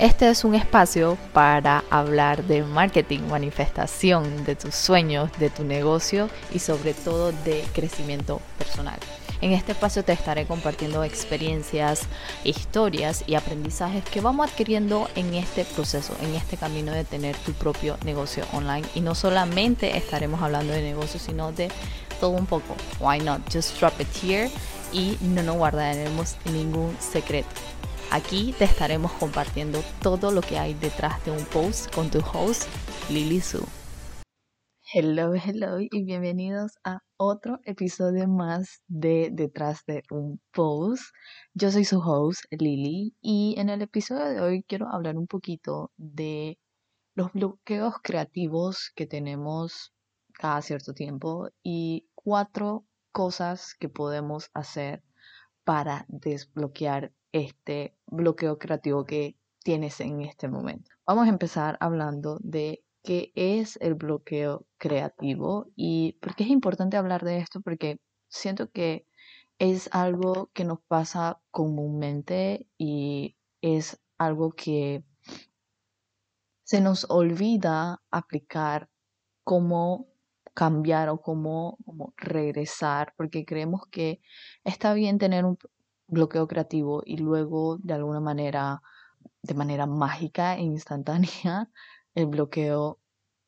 Este es un espacio para hablar de marketing, manifestación de tus sueños, de tu negocio y sobre todo de crecimiento personal. En este espacio te estaré compartiendo experiencias, historias y aprendizajes que vamos adquiriendo en este proceso, en este camino de tener tu propio negocio online. Y no solamente estaremos hablando de negocios, sino de todo un poco. Why not? Just drop it here y no nos guardaremos ningún secreto. Aquí te estaremos compartiendo todo lo que hay detrás de un post con tu host, Lily Su. Hello, hello y bienvenidos a otro episodio más de Detrás de un post. Yo soy su host, Lily, y en el episodio de hoy quiero hablar un poquito de los bloqueos creativos que tenemos cada cierto tiempo y cuatro cosas que podemos hacer para desbloquear este bloqueo creativo que tienes en este momento. Vamos a empezar hablando de qué es el bloqueo creativo y por qué es importante hablar de esto porque siento que es algo que nos pasa comúnmente y es algo que se nos olvida aplicar cómo cambiar o cómo, cómo regresar, porque creemos que está bien tener un, bloqueo creativo y luego de alguna manera, de manera mágica e instantánea, el bloqueo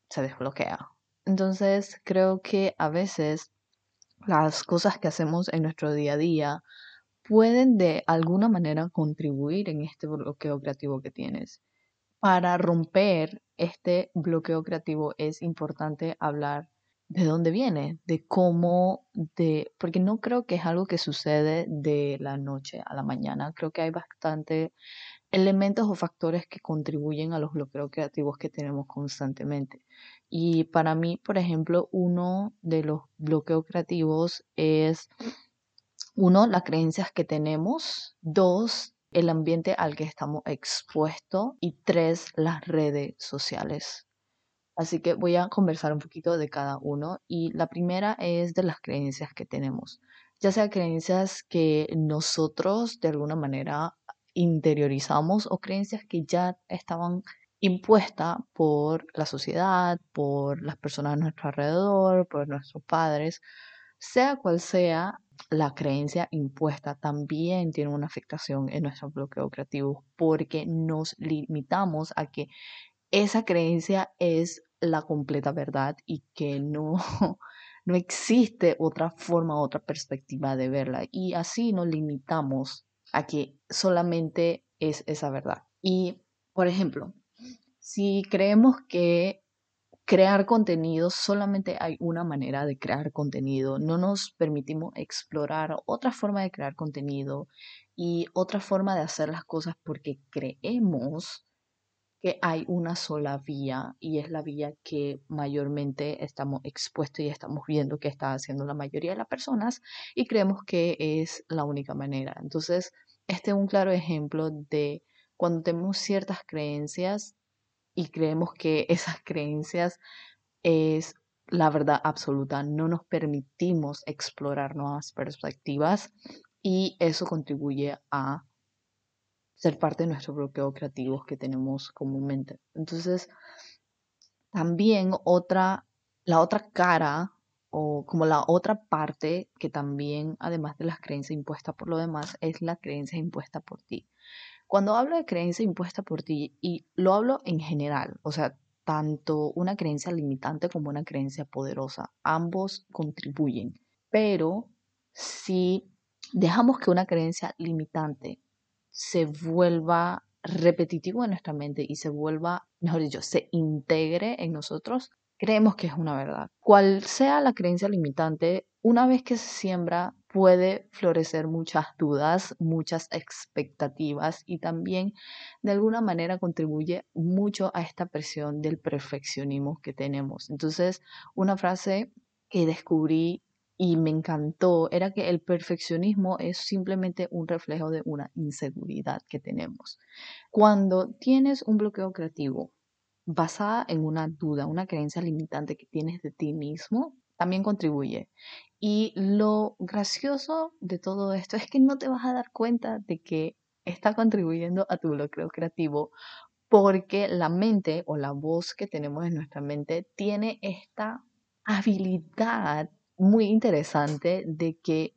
se desbloquea. Entonces creo que a veces las cosas que hacemos en nuestro día a día pueden de alguna manera contribuir en este bloqueo creativo que tienes. Para romper este bloqueo creativo es importante hablar de dónde viene, de cómo, de, porque no creo que es algo que sucede de la noche a la mañana. Creo que hay bastante elementos o factores que contribuyen a los bloqueos creativos que tenemos constantemente. Y para mí, por ejemplo, uno de los bloqueos creativos es, uno, las creencias que tenemos, dos, el ambiente al que estamos expuestos y tres, las redes sociales. Así que voy a conversar un poquito de cada uno y la primera es de las creencias que tenemos, ya sea creencias que nosotros de alguna manera interiorizamos o creencias que ya estaban impuestas por la sociedad, por las personas a nuestro alrededor, por nuestros padres, sea cual sea la creencia impuesta también tiene una afectación en nuestro bloqueo creativo porque nos limitamos a que esa creencia es la completa verdad y que no, no existe otra forma, otra perspectiva de verla. Y así nos limitamos a que solamente es esa verdad. Y, por ejemplo, si creemos que crear contenido, solamente hay una manera de crear contenido, no nos permitimos explorar otra forma de crear contenido y otra forma de hacer las cosas porque creemos que hay una sola vía y es la vía que mayormente estamos expuestos y estamos viendo que está haciendo la mayoría de las personas y creemos que es la única manera. Entonces, este es un claro ejemplo de cuando tenemos ciertas creencias y creemos que esas creencias es la verdad absoluta, no nos permitimos explorar nuevas perspectivas y eso contribuye a ser parte de nuestro bloqueo creativo que tenemos comúnmente. Entonces, también otra, la otra cara o como la otra parte que también, además de las creencias impuestas por lo demás, es la creencia impuesta por ti. Cuando hablo de creencia impuesta por ti, y lo hablo en general, o sea, tanto una creencia limitante como una creencia poderosa, ambos contribuyen, pero si dejamos que una creencia limitante se vuelva repetitivo en nuestra mente y se vuelva, mejor dicho, se integre en nosotros, creemos que es una verdad. Cual sea la creencia limitante, una vez que se siembra puede florecer muchas dudas, muchas expectativas y también de alguna manera contribuye mucho a esta presión del perfeccionismo que tenemos. Entonces, una frase que descubrí y me encantó era que el perfeccionismo es simplemente un reflejo de una inseguridad que tenemos. Cuando tienes un bloqueo creativo basada en una duda, una creencia limitante que tienes de ti mismo, también contribuye. Y lo gracioso de todo esto es que no te vas a dar cuenta de que está contribuyendo a tu bloqueo creativo porque la mente o la voz que tenemos en nuestra mente tiene esta habilidad muy interesante de que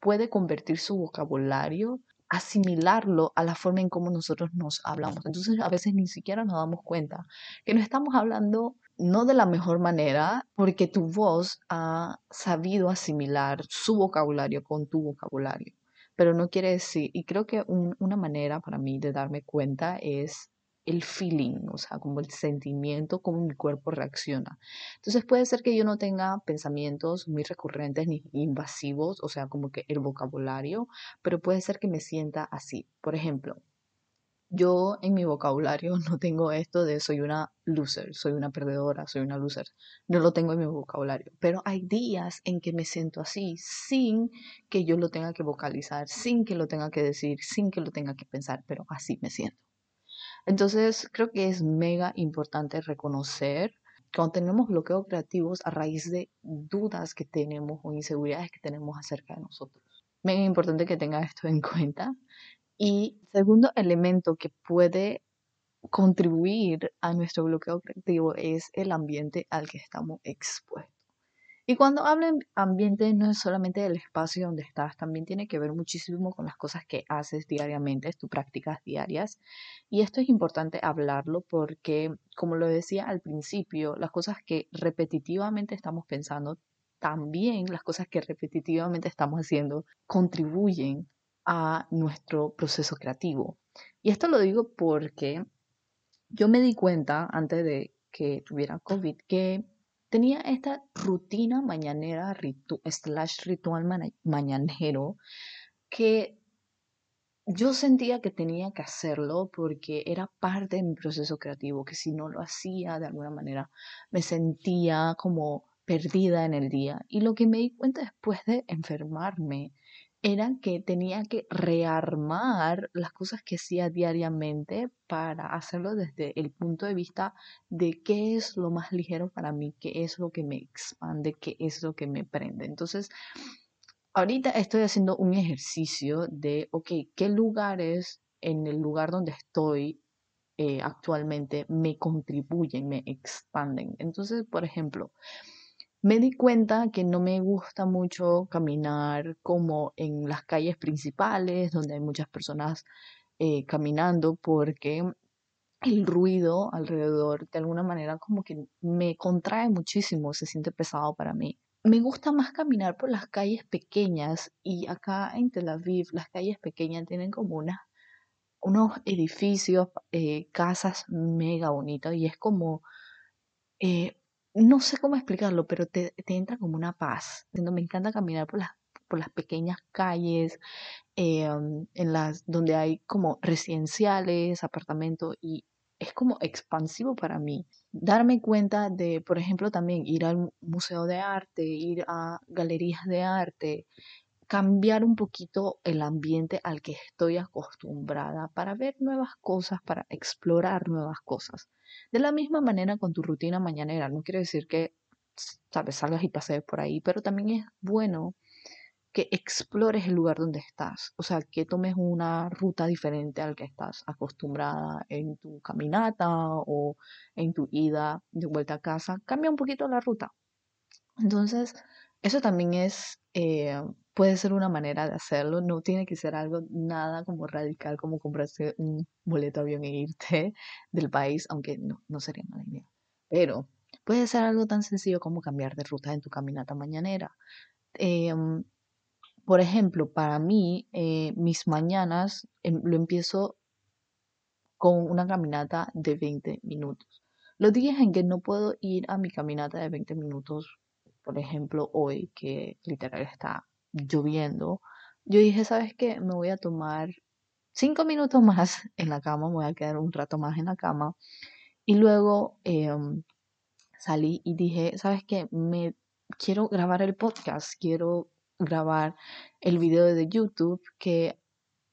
puede convertir su vocabulario, asimilarlo a la forma en cómo nosotros nos hablamos. Entonces a veces ni siquiera nos damos cuenta que no estamos hablando no de la mejor manera, porque tu voz ha sabido asimilar su vocabulario con tu vocabulario. Pero no quiere decir, y creo que una manera para mí de darme cuenta es el feeling, o sea, como el sentimiento, cómo mi cuerpo reacciona. Entonces puede ser que yo no tenga pensamientos muy recurrentes ni invasivos, o sea, como que el vocabulario, pero puede ser que me sienta así. Por ejemplo, yo en mi vocabulario no tengo esto de soy una loser, soy una perdedora, soy una loser. No lo tengo en mi vocabulario. Pero hay días en que me siento así, sin que yo lo tenga que vocalizar, sin que lo tenga que decir, sin que lo tenga que pensar, pero así me siento. Entonces, creo que es mega importante reconocer cuando tenemos bloqueos creativos a raíz de dudas que tenemos o inseguridades que tenemos acerca de nosotros. Mega importante que tenga esto en cuenta. Y segundo elemento que puede contribuir a nuestro bloqueo creativo es el ambiente al que estamos expuestos. Y cuando hablo de ambiente no es solamente el espacio donde estás, también tiene que ver muchísimo con las cosas que haces diariamente, tus prácticas diarias. Y esto es importante hablarlo porque, como lo decía al principio, las cosas que repetitivamente estamos pensando, también las cosas que repetitivamente estamos haciendo contribuyen a nuestro proceso creativo. Y esto lo digo porque yo me di cuenta antes de que tuviera COVID que tenía esta rutina mañanera, slash ritual mañanero, que yo sentía que tenía que hacerlo porque era parte de mi proceso creativo, que si no lo hacía de alguna manera me sentía como perdida en el día. Y lo que me di cuenta después de enfermarme era que tenía que rearmar las cosas que hacía diariamente para hacerlo desde el punto de vista de qué es lo más ligero para mí, qué es lo que me expande, qué es lo que me prende. Entonces, ahorita estoy haciendo un ejercicio de, ok, ¿qué lugares en el lugar donde estoy eh, actualmente me contribuyen, me expanden? Entonces, por ejemplo, me di cuenta que no me gusta mucho caminar como en las calles principales, donde hay muchas personas eh, caminando, porque el ruido alrededor de alguna manera como que me contrae muchísimo, se siente pesado para mí. Me gusta más caminar por las calles pequeñas y acá en Tel Aviv las calles pequeñas tienen como unos edificios, eh, casas mega bonitas y es como eh, no sé cómo explicarlo, pero te, entra como una paz. Me encanta caminar por las, por las pequeñas calles, em, en las donde hay como residenciales, apartamentos, y es como expansivo para mí. Darme cuenta de, por ejemplo, también ir al museo de arte, ir a galerías de arte, cambiar un poquito el ambiente al que estoy acostumbrada para ver nuevas cosas, para explorar nuevas cosas. De la misma manera con tu rutina mañanera, no quiere decir que, sabes, salgas y pasees por ahí, pero también es bueno que explores el lugar donde estás, o sea, que tomes una ruta diferente al que estás acostumbrada en tu caminata o en tu ida de vuelta a casa, cambia un poquito la ruta. Entonces, eso también es eh, puede ser una manera de hacerlo, no tiene que ser algo nada como radical como comprarse un boleto de avión e irte del país, aunque no, no sería mala idea. Pero puede ser algo tan sencillo como cambiar de ruta en tu caminata mañanera. Em, por ejemplo, para mí, eh, mis mañanas em, lo empiezo con una caminata de 20 minutos. Los días en que no puedo ir a mi caminata de 20 minutos, por ejemplo, hoy que literal está lloviendo, yo dije, ¿sabes qué? Me voy a tomar cinco minutos más en la cama, me voy a quedar un rato más en la cama. Y luego em, salí y dije, ¿sabes qué? Me quiero grabar el podcast, quiero grabar el video de YouTube que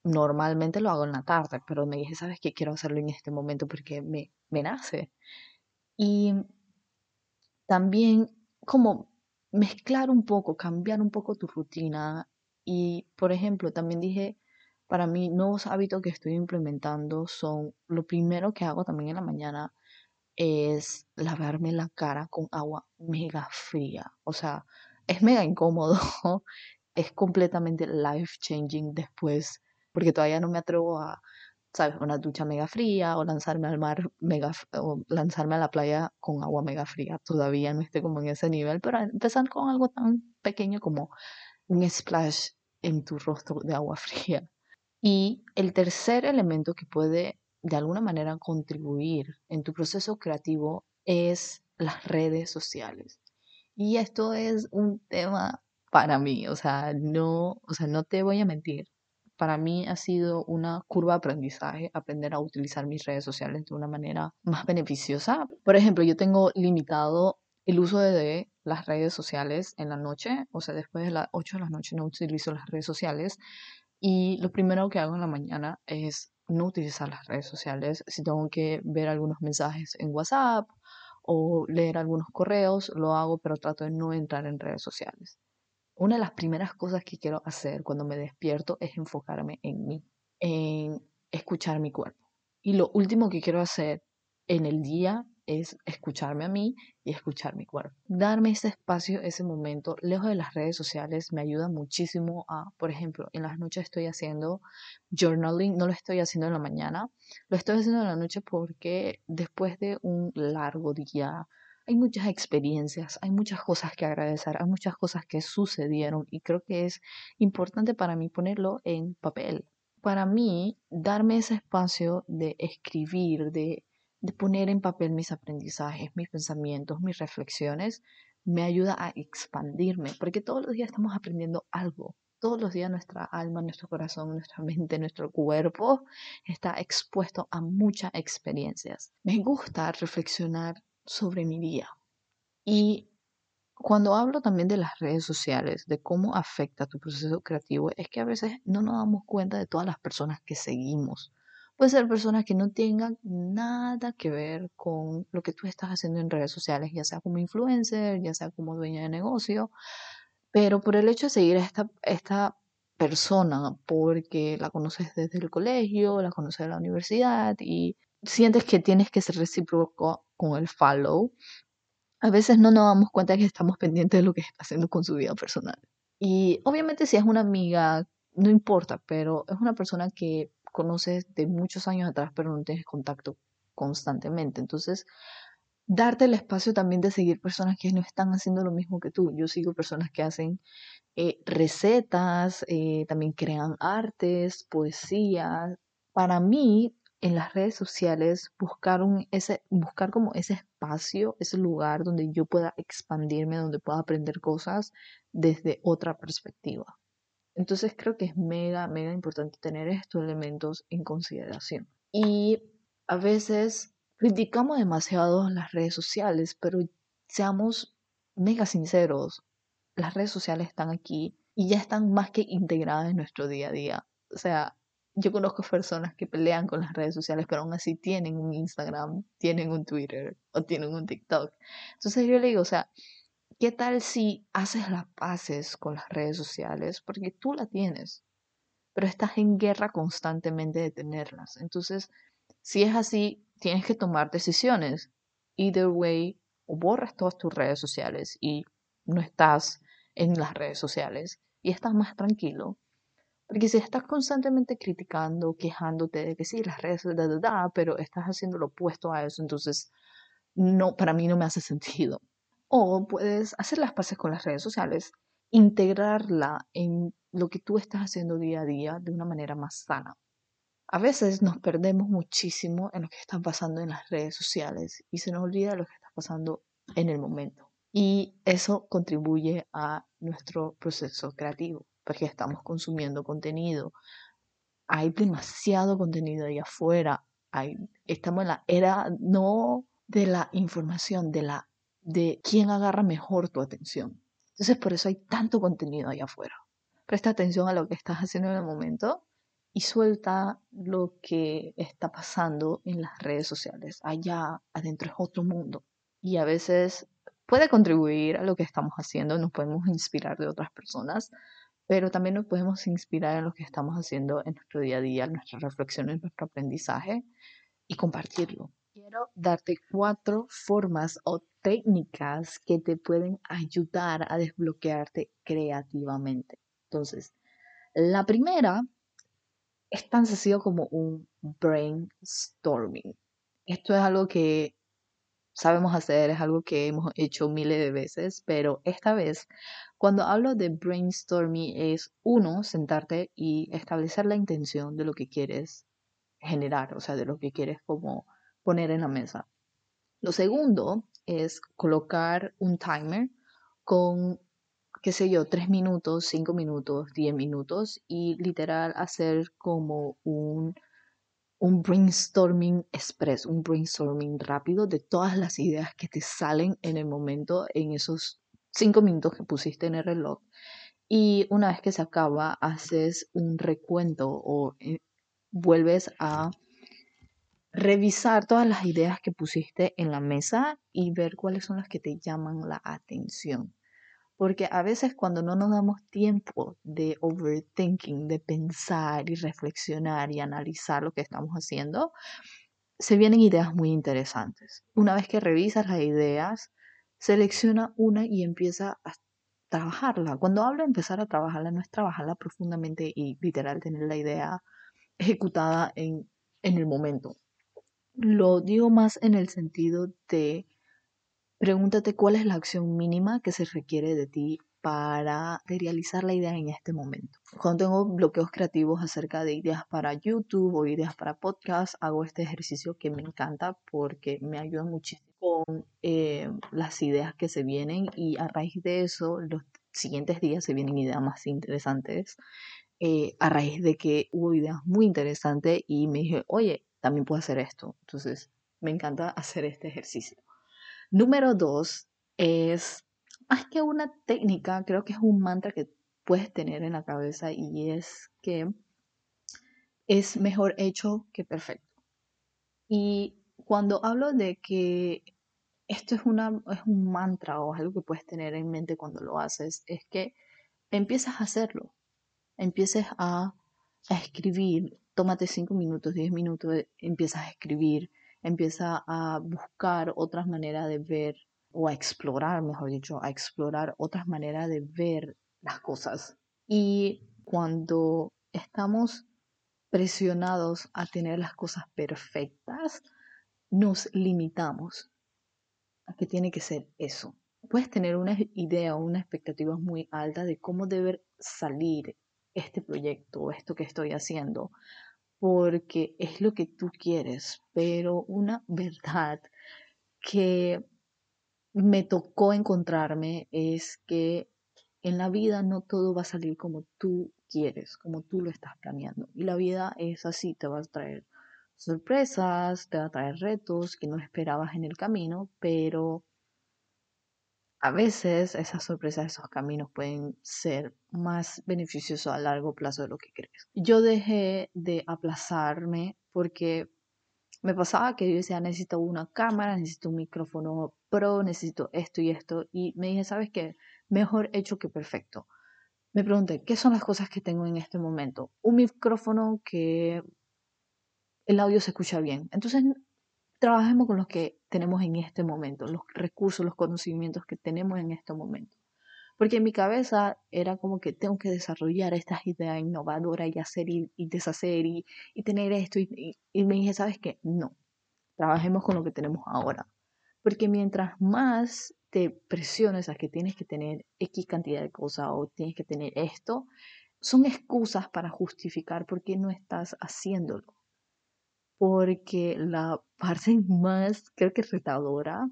normalmente lo hago en la tarde, pero me dije, ¿sabes qué? Quiero hacerlo en este momento porque me, me nace. Y también como mezclar un poco, cambiar un poco tu rutina. Y, por ejemplo, también dije, para mí nuevos hábitos que estoy implementando son, lo primero que hago también en la mañana es lavarme la cara con agua mega fría. O sea, es mega incómodo, es completamente life changing después, porque todavía no me atrevo a, ¿sabes? Una ducha mega fría o lanzarme al mar mega, o lanzarme a la playa con agua mega fría. Todavía no estoy como en ese nivel, pero empezar con algo tan pequeño como un splash en tu rostro de agua fría. Y el tercer elemento que puede de alguna manera contribuir en tu proceso creativo es las redes sociales. Y esto es un tema para mí, o sea, no, o sea, no te voy a mentir. Para mí ha sido una curva de aprendizaje aprender a utilizar mis redes sociales de una manera más beneficiosa. Por ejemplo, yo tengo limitado el uso de las redes sociales en la noche, o sea, después de las 8 de la noche no utilizo las redes sociales y lo primero que hago en la mañana es no utilizar las redes sociales. Si tengo que ver algunos mensajes en WhatsApp o leer algunos correos, lo hago, pero trato de no entrar en redes sociales. Una de las primeras cosas que quiero hacer cuando me despierto es enfocarme en mí, en escuchar mi cuerpo. Y lo último que quiero hacer en el día es escucharme a mí y escuchar mi cuerpo. Darme ese espacio, ese momento, lejos de las redes sociales, me ayuda muchísimo a, por ejemplo, en las noches estoy haciendo journaling, no lo estoy haciendo en la mañana, lo estoy haciendo en la noche porque después de un largo día, hay muchas experiencias, hay muchas cosas que agradecer, hay muchas cosas que sucedieron y creo que es importante para mí ponerlo en papel. Para mí, darme ese espacio de escribir, de de poner en papel mis aprendizajes, mis pensamientos, mis reflexiones, me ayuda a expandirme, porque todos los días estamos aprendiendo algo. Todos los días nuestra alma, nuestro corazón, nuestra mente, nuestro cuerpo está expuesto a muchas experiencias. Me gusta reflexionar sobre mi día. Y cuando hablo también de las redes sociales, de cómo afecta tu proceso creativo, es que a veces no nos damos cuenta de todas las personas que seguimos Puede ser personas que no tengan nada que ver con lo que tú estás haciendo en redes sociales, ya sea como influencer, ya sea como dueña de negocio, pero por el hecho de seguir a esta, esta persona, porque la conoces desde el colegio, la conoces de la universidad y sientes que tienes que ser recíproco con el follow, a veces no nos damos cuenta de que estamos pendientes de lo que está haciendo con su vida personal. Y obviamente si es una amiga, no importa, pero es una persona que conoces de muchos años atrás, pero no tienes contacto constantemente. Entonces, darte el espacio también de seguir personas que no están haciendo lo mismo que tú. Yo sigo personas que hacen eh, recetas, eh, también crean artes, poesía. Para mí, en las redes sociales, buscar, un, ese, buscar como ese espacio, ese lugar donde yo pueda expandirme, donde pueda aprender cosas desde otra perspectiva. Entonces creo que es mega, mega importante tener estos elementos en consideración. Y a veces criticamos demasiado las redes sociales, pero seamos mega sinceros, las redes sociales están aquí y ya están más que integradas en nuestro día a día. O sea, yo conozco personas que pelean con las redes sociales, pero aún así tienen un Instagram, tienen un Twitter o tienen un TikTok. Entonces yo le digo, o sea, ¿Qué tal si haces las paces con las redes sociales? Porque tú la tienes, pero estás en guerra constantemente de tenerlas. Entonces, si es así, tienes que tomar decisiones. Either way, o borras todas tus redes sociales y no estás en las redes sociales y estás más tranquilo. Porque si estás constantemente criticando, quejándote de que sí, las redes, da, da, da, pero estás haciendo lo opuesto a eso, entonces no, para mí no me hace sentido. O puedes hacer las paces con las redes sociales, integrarla en lo que tú estás haciendo día a día de una manera más sana. A veces nos perdemos muchísimo en lo que está pasando en las redes sociales y se nos olvida lo que está pasando en el momento. Y eso contribuye a nuestro proceso creativo, porque estamos consumiendo contenido. Hay demasiado contenido ahí afuera. Hay, estamos en la era no de la información, de la de quién agarra mejor tu atención. Entonces por eso hay tanto contenido ahí afuera. Presta atención a lo que estás haciendo en el momento y suelta lo que está pasando en las redes sociales. Allá adentro es otro mundo. Y a veces puede contribuir a lo que estamos haciendo, nos podemos inspirar de otras personas, pero también nos podemos inspirar en lo que estamos haciendo en nuestro día a día, nuestras reflexiones, nuestro aprendizaje y compartirlo. Quiero darte cuatro formas o técnicas que te pueden ayudar a desbloquearte creativamente. Entonces, la primera es tan sencillo como un brainstorming. Esto es algo que sabemos hacer, es algo que hemos hecho miles de veces, pero esta vez, cuando hablo de brainstorming, es uno, sentarte y establecer la intención de lo que quieres generar, o sea, de lo que quieres como poner en la mesa. Lo segundo es colocar un timer con, qué sé yo, tres minutos, cinco minutos, diez minutos y literal hacer como un un brainstorming express, un brainstorming rápido de todas las ideas que te salen en el momento, en esos cinco minutos que pusiste en el reloj. Y una vez que se acaba, haces un recuento o eh, vuelves a revisar todas las ideas que pusiste en la mesa y ver cuáles son las que te llaman la atención. Porque a veces cuando no nos damos tiempo de overthinking, de pensar y reflexionar y analizar lo que estamos haciendo, se vienen ideas muy interesantes. Una vez que revisas las ideas, selecciona una y empieza a trabajarla. Cuando hablo de empezar a trabajarla, no es trabajarla profundamente y literal tener la idea ejecutada en, en el momento. Lo digo más en el sentido de Pregúntate cuál es la acción mínima que se requiere de ti para realizar la idea en este momento. Cuando tengo bloqueos creativos acerca de ideas para YouTube o ideas para podcast, hago este ejercicio que me encanta porque me ayuda muchísimo con eh, las ideas que se vienen y a raíz de eso los siguientes días se vienen ideas más interesantes. Eh, a raíz de que hubo ideas muy interesantes y me dije, oye, también puedo hacer esto. Entonces, me encanta hacer este ejercicio. Número dos es, más que una técnica, creo que es un mantra que puedes tener en la cabeza y es que es mejor hecho que perfecto. Y cuando hablo de que esto es, una, es un mantra o algo que puedes tener en mente cuando lo haces, es que empiezas a hacerlo, empieces a, a escribir, tómate cinco minutos, diez minutos, empiezas a escribir, empieza a buscar otras maneras de ver o a explorar, mejor dicho, a explorar otras maneras de ver las cosas. Y cuando estamos presionados a tener las cosas perfectas, nos limitamos a que tiene que ser eso. Puedes tener una idea o una expectativa muy alta de cómo debe salir este proyecto o esto que estoy haciendo, porque es lo que tú quieres, pero una verdad que me tocó encontrarme es que en la vida no todo va a salir como tú quieres, como tú lo estás planeando. Y la vida es así, te va a traer sorpresas, te va a traer retos que no esperabas en el camino, pero a veces esas sorpresas, esos caminos pueden ser más beneficiosos a largo plazo de lo que crees. Yo dejé de aplazarme porque me pasaba que yo decía, necesito una cámara, necesito un micrófono pro, necesito esto y esto. Y me dije, ¿sabes qué? Mejor hecho que perfecto. Me pregunté, ¿qué son las cosas que tengo en este momento? Un micrófono que el audio se escucha bien. Entonces trabajemos con los que tenemos en este momento, los recursos, los conocimientos que tenemos en este momento. Porque en mi cabeza era como que tengo que desarrollar estas ideas innovadoras y hacer y, deshacer y, tener esto. Y, y, me dije, ¿sabes qué? No, trabajemos con lo que tenemos ahora. Porque mientras más te presiones a que tienes que tener X cantidad de cosas o tienes que tener esto, son excusas para justificar por qué no estás haciéndolo porque la parte más, creo que retadora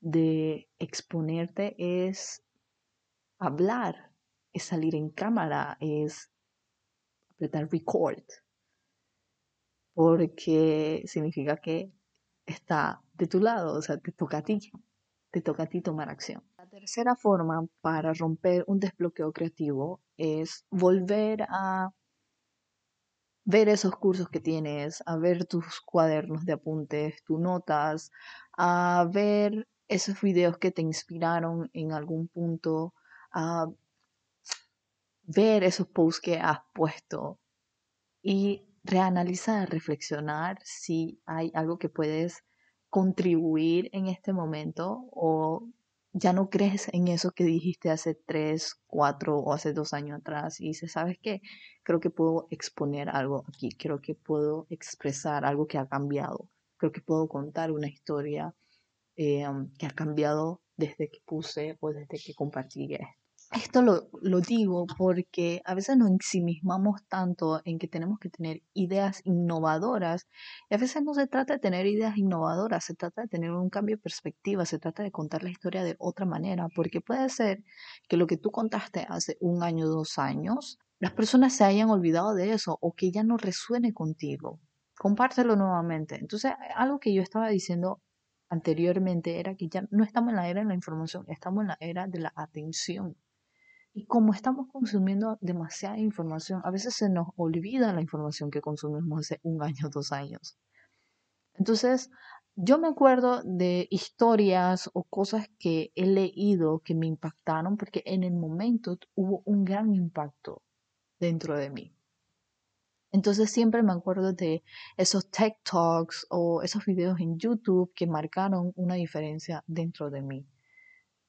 de exponerte es hablar, es salir en cámara, es apretar record, porque significa que está de tu lado, o sea, te toca a ti, te toca a ti tomar acción. La tercera forma para romper un desbloqueo creativo es volver a ver esos cursos que tienes, a ver tus cuadernos de apuntes, tus notas, a ver esos videos que te inspiraron en algún punto, a ver esos posts que has puesto y reanalizar, reflexionar si hay algo que puedes contribuir en este momento o ya no crees en eso que dijiste hace tres, cuatro o hace dos años atrás y dices, ¿sabes qué? Creo que puedo exponer algo aquí, creo que puedo expresar algo que ha cambiado, creo que puedo contar una historia eh, que ha cambiado desde que puse o desde que compartí esto. Esto lo, lo, digo porque a veces nos ensimismamos tanto en que tenemos que tener ideas innovadoras y a veces no se trata de tener ideas innovadoras, se trata de tener un cambio de perspectiva, se trata de contar la historia de otra manera, porque puede ser que lo que tú contaste hace un año, dos años, las personas se hayan olvidado de eso o que ya no resuene contigo. Compártelo nuevamente. Entonces, algo que yo estaba diciendo anteriormente era que ya no estamos en la era de la información, estamos en la era de la atención. Y como estamos consumiendo demasiada información, a veces se nos olvida la información que consumimos hace un año, dos años. Entonces, yo me acuerdo de historias o cosas que he leído que me impactaron porque en el momento hubo un gran impacto dentro de mí. Entonces siempre me acuerdo de esos tech talks o esos videos en YouTube que marcaron una diferencia dentro de mí.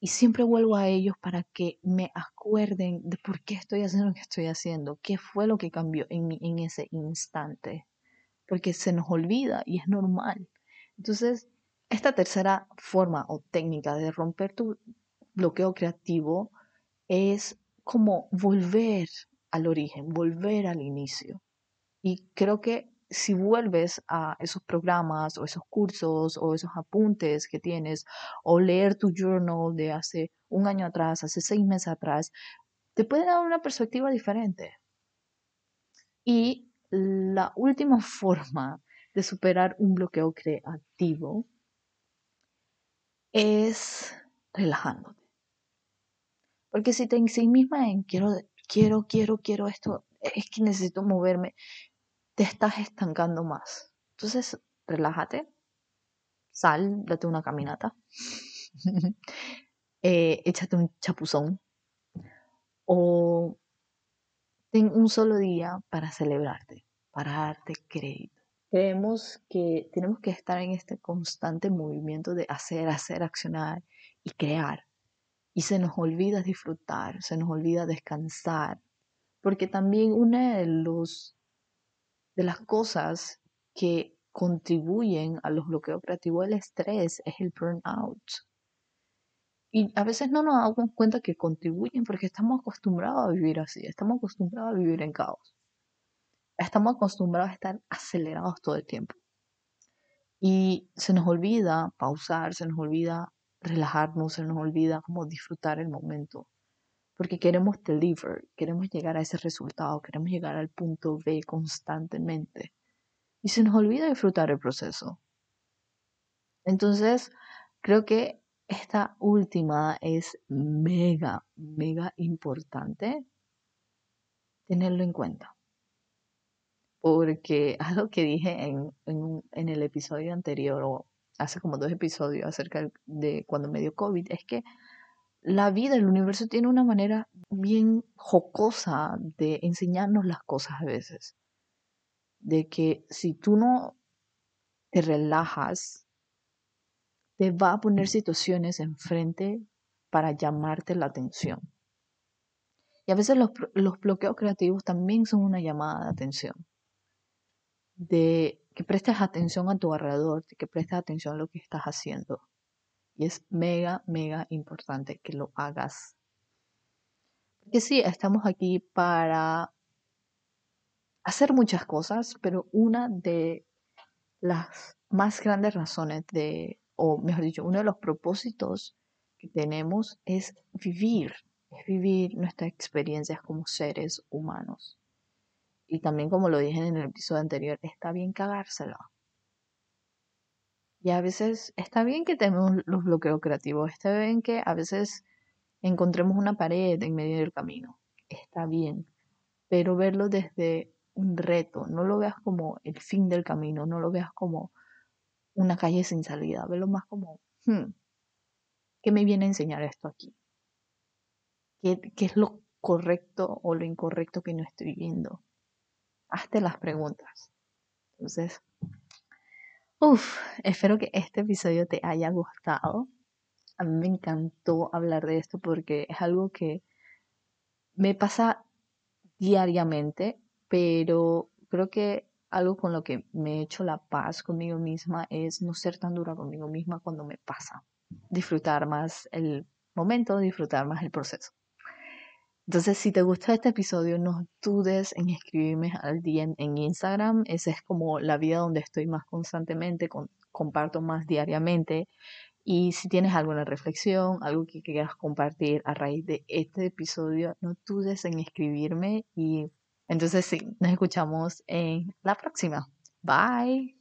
Y siempre vuelvo a ellos para que me acuerden de por qué estoy haciendo lo que estoy haciendo, qué fue lo que cambió en mí en ese instante. Porque se nos olvida y es normal. Entonces, esta tercera forma o técnica de romper tu bloqueo creativo es como volver al origen, volver al inicio. Y creo que si vuelves a esos programas o esos cursos o esos apuntes que tienes o leer tu journal de hace un año atrás, hace seis meses atrás, te puede dar una perspectiva diferente. Y la última forma de superar un bloqueo creativo es relajándote. Porque si te en sí misma en quiero, quiero, quiero, quiero esto, es que necesito moverme, te estás estancando más. Entonces, relájate, sal, date una caminata, eh, échate un chapuzón o ten un solo día para celebrarte, para darte crédito. Creemos que tenemos que estar en este constante movimiento de hacer, hacer, accionar y crear. Y se nos olvida disfrutar, se nos olvida descansar, porque también uno de los de las cosas que contribuyen a los bloqueos creativos del estrés es el burnout. Y a veces no nos damos cuenta que contribuyen porque estamos acostumbrados a vivir así, estamos acostumbrados a vivir en caos. Estamos acostumbrados a estar acelerados todo el tiempo. Y se nos olvida pausar, se nos olvida relajarnos, se nos olvida como disfrutar el momento porque queremos deliver, queremos llegar a ese resultado, queremos llegar al punto B constantemente. Y se nos olvida disfrutar el proceso. Entonces, creo que esta última es mega, mega importante tenerlo en cuenta. Porque algo que dije en, en el episodio anterior, o hace como dos episodios acerca de cuando me dio COVID, es que la vida, el universo tiene una manera bien jocosa de enseñarnos las cosas a veces. De que si tú no te relajas, te va a poner situaciones enfrente para llamarte la atención. Y a veces los, los bloqueos creativos también son una llamada de atención. De que prestes atención a tu alrededor, de que prestes atención a lo que estás haciendo. Y es mega, mega importante que lo hagas. Porque sí, estamos aquí para hacer muchas cosas, pero una de las más grandes razones de, o mejor dicho, uno de los propósitos que tenemos es vivir, es vivir nuestras experiencias como seres humanos. Y también como lo dije en el episodio anterior, está bien cagárselo. Y a veces está bien que tenemos los bloqueos creativos, está bien que a veces encontremos una pared en medio del camino, está bien, pero verlo desde un reto, no lo veas como el fin del camino, no lo veas como una calle sin salida, verlo más como, hmm, ¿qué me viene a enseñar esto aquí? ¿Qué, qué es lo correcto o lo incorrecto que no estoy viendo. Hazte las preguntas. Entonces, uff, espero que este episodio te haya gustado. A mí me encantó hablar de esto porque es algo que me pasa diariamente, pero creo que algo con lo que me he hecho la paz conmigo misma es no ser tan dura conmigo misma cuando me pasa. Disfrutar más el momento, disfrutar más el proceso. Entonces, si te gustó este episodio, no dudes en escribirme al día en, Instagram. Esa es como la vida donde estoy más constantemente, comparto más diariamente. Y si tienes alguna reflexión, algo que quieras compartir a raíz de este episodio, no dudes en escribirme y entonces sí, nos escuchamos en la próxima. Bye.